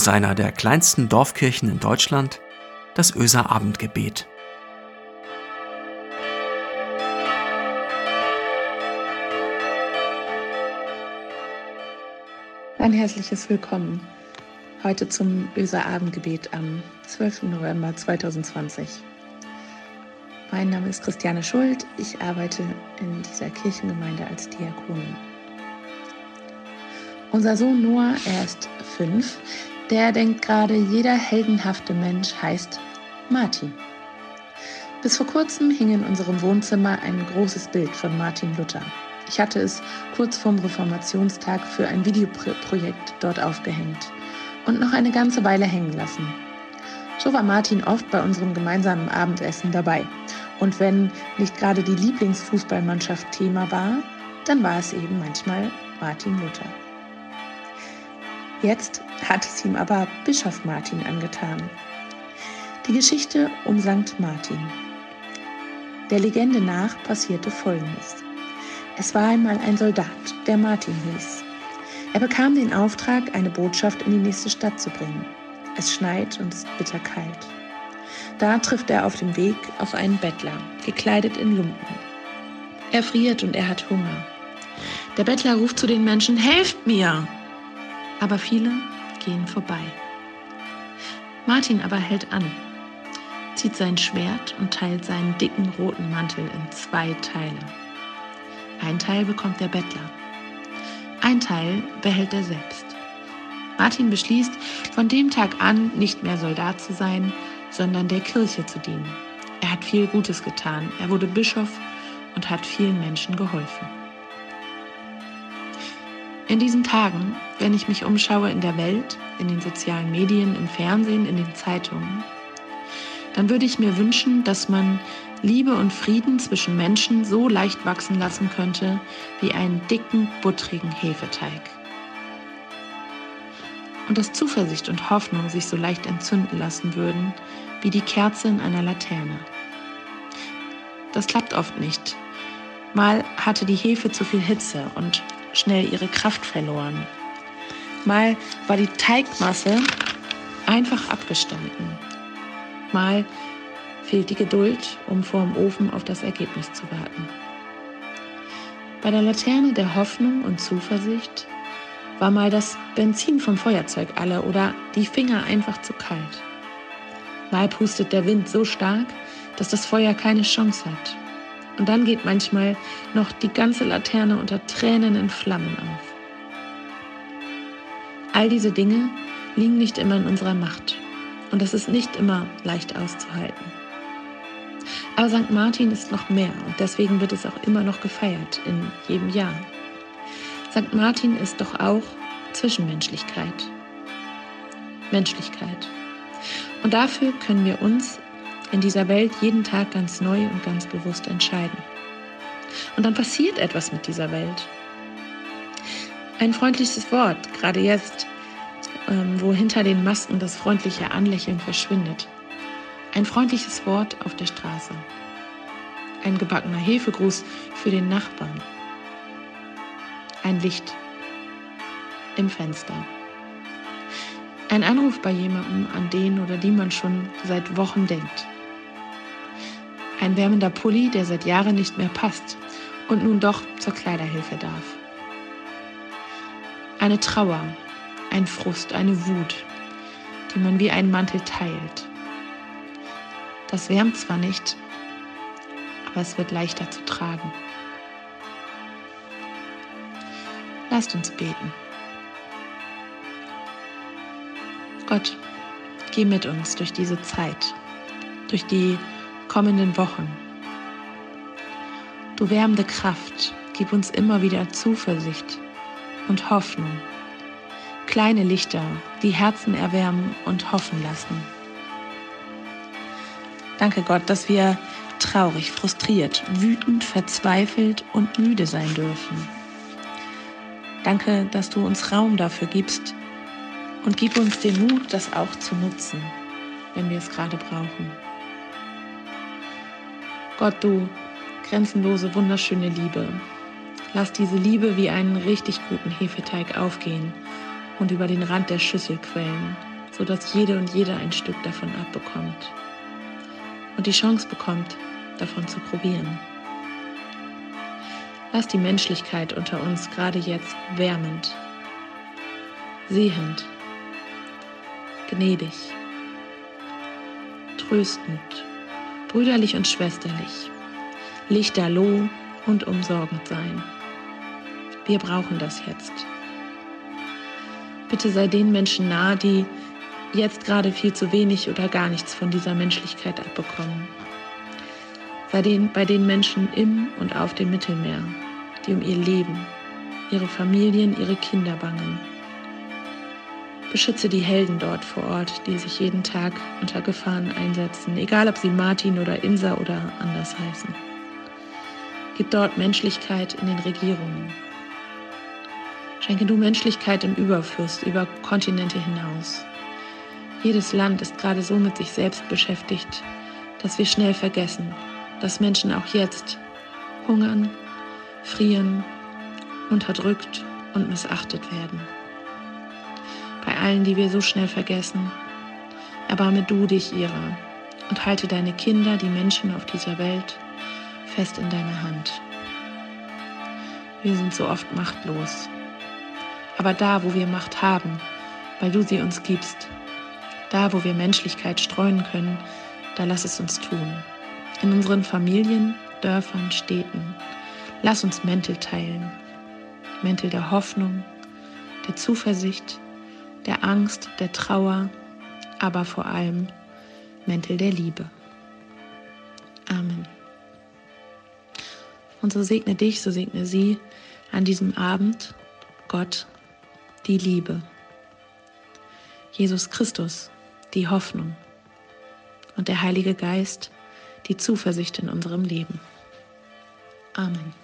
aus einer der kleinsten Dorfkirchen in Deutschland, das Öser Abendgebet. Ein herzliches Willkommen heute zum Öser Abendgebet am 12. November 2020. Mein Name ist Christiane Schuld. Ich arbeite in dieser Kirchengemeinde als Diakonin. Unser Sohn Noah, er ist fünf, der denkt gerade, jeder heldenhafte Mensch heißt Martin. Bis vor kurzem hing in unserem Wohnzimmer ein großes Bild von Martin Luther. Ich hatte es kurz vorm Reformationstag für ein Videoprojekt dort aufgehängt und noch eine ganze Weile hängen lassen. So war Martin oft bei unserem gemeinsamen Abendessen dabei. Und wenn nicht gerade die Lieblingsfußballmannschaft Thema war, dann war es eben manchmal Martin Luther. Jetzt hat es ihm aber Bischof Martin angetan. Die Geschichte um St. Martin. Der Legende nach passierte Folgendes. Es war einmal ein Soldat, der Martin hieß. Er bekam den Auftrag, eine Botschaft in die nächste Stadt zu bringen. Es schneit und ist bitterkalt. Da trifft er auf dem Weg auf einen Bettler, gekleidet in Lumpen. Er friert und er hat Hunger. Der Bettler ruft zu den Menschen, helft mir! Aber viele gehen vorbei. Martin aber hält an, zieht sein Schwert und teilt seinen dicken roten Mantel in zwei Teile. Ein Teil bekommt der Bettler, ein Teil behält er selbst. Martin beschließt, von dem Tag an nicht mehr Soldat zu sein, sondern der Kirche zu dienen. Er hat viel Gutes getan, er wurde Bischof und hat vielen Menschen geholfen. In diesen Tagen, wenn ich mich umschaue in der Welt, in den sozialen Medien, im Fernsehen, in den Zeitungen, dann würde ich mir wünschen, dass man Liebe und Frieden zwischen Menschen so leicht wachsen lassen könnte wie einen dicken, buttrigen Hefeteig. Und dass Zuversicht und Hoffnung sich so leicht entzünden lassen würden wie die Kerze in einer Laterne. Das klappt oft nicht. Mal hatte die Hefe zu viel Hitze und schnell ihre Kraft verloren. Mal war die Teigmasse einfach abgestanden. Mal fehlt die Geduld, um vor dem Ofen auf das Ergebnis zu warten. Bei der Laterne der Hoffnung und Zuversicht war mal das Benzin vom Feuerzeug alle oder die Finger einfach zu kalt. Mal pustet der Wind so stark, dass das Feuer keine Chance hat. Und dann geht manchmal noch die ganze Laterne unter Tränen in Flammen auf. All diese Dinge liegen nicht immer in unserer Macht. Und es ist nicht immer leicht auszuhalten. Aber St. Martin ist noch mehr und deswegen wird es auch immer noch gefeiert in jedem Jahr. St. Martin ist doch auch Zwischenmenschlichkeit. Menschlichkeit. Und dafür können wir uns in dieser Welt jeden Tag ganz neu und ganz bewusst entscheiden. Und dann passiert etwas mit dieser Welt. Ein freundliches Wort, gerade jetzt, ähm, wo hinter den Masken das freundliche Anlächeln verschwindet. Ein freundliches Wort auf der Straße. Ein gebackener Hefegruß für den Nachbarn. Ein Licht im Fenster. Ein Anruf bei jemandem, an den oder die man schon seit Wochen denkt. Ein wärmender Pulli, der seit Jahren nicht mehr passt und nun doch zur Kleiderhilfe darf. Eine Trauer, ein Frust, eine Wut, die man wie einen Mantel teilt. Das wärmt zwar nicht, aber es wird leichter zu tragen. Lasst uns beten. Gott, geh mit uns durch diese Zeit, durch die kommenden Wochen. Du wärmende Kraft, gib uns immer wieder Zuversicht und Hoffnung. Kleine Lichter, die Herzen erwärmen und hoffen lassen. Danke Gott, dass wir traurig, frustriert, wütend, verzweifelt und müde sein dürfen. Danke, dass du uns Raum dafür gibst und gib uns den Mut, das auch zu nutzen, wenn wir es gerade brauchen. Gott, du grenzenlose, wunderschöne Liebe. Lass diese Liebe wie einen richtig guten Hefeteig aufgehen und über den Rand der Schüssel quellen. sodass jede und jeder ein Stück davon abbekommt und die Chance bekommt, davon zu probieren. Lass die Menschlichkeit unter uns gerade jetzt wärmend, sehend, gnädig, tröstend, brüderlich und schwesterlich, lichterloh und umsorgend sein. Wir brauchen das jetzt. Bitte sei den Menschen nahe, die jetzt gerade viel zu wenig oder gar nichts von dieser Menschlichkeit abbekommen. Sei den, bei den Menschen im und auf dem Mittelmeer, die um ihr Leben, ihre Familien, ihre Kinder bangen. Beschütze die Helden dort vor Ort, die sich jeden Tag unter Gefahren einsetzen, egal ob sie Martin oder Insa oder anders heißen. Gib dort Menschlichkeit in den Regierungen, Schenke du Menschlichkeit im Überfluss über Kontinente hinaus. Jedes Land ist gerade so mit sich selbst beschäftigt, dass wir schnell vergessen, dass Menschen auch jetzt hungern, frieren, unterdrückt und missachtet werden. Allen, die wir so schnell vergessen, erbarme du dich ihrer und halte deine Kinder, die Menschen auf dieser Welt, fest in deiner Hand. Wir sind so oft machtlos aber da, wo wir Macht haben, weil du sie uns gibst, da, wo wir Menschlichkeit streuen können, da lass es uns tun. In unseren Familien, Dörfern, Städten. Lass uns Mäntel teilen. Mäntel der Hoffnung, der Zuversicht, der Angst, der Trauer, aber vor allem Mäntel der Liebe. Amen. Und so segne dich, so segne sie an diesem Abend, Gott, die Liebe. Jesus Christus, die Hoffnung. Und der Heilige Geist, die Zuversicht in unserem Leben. Amen.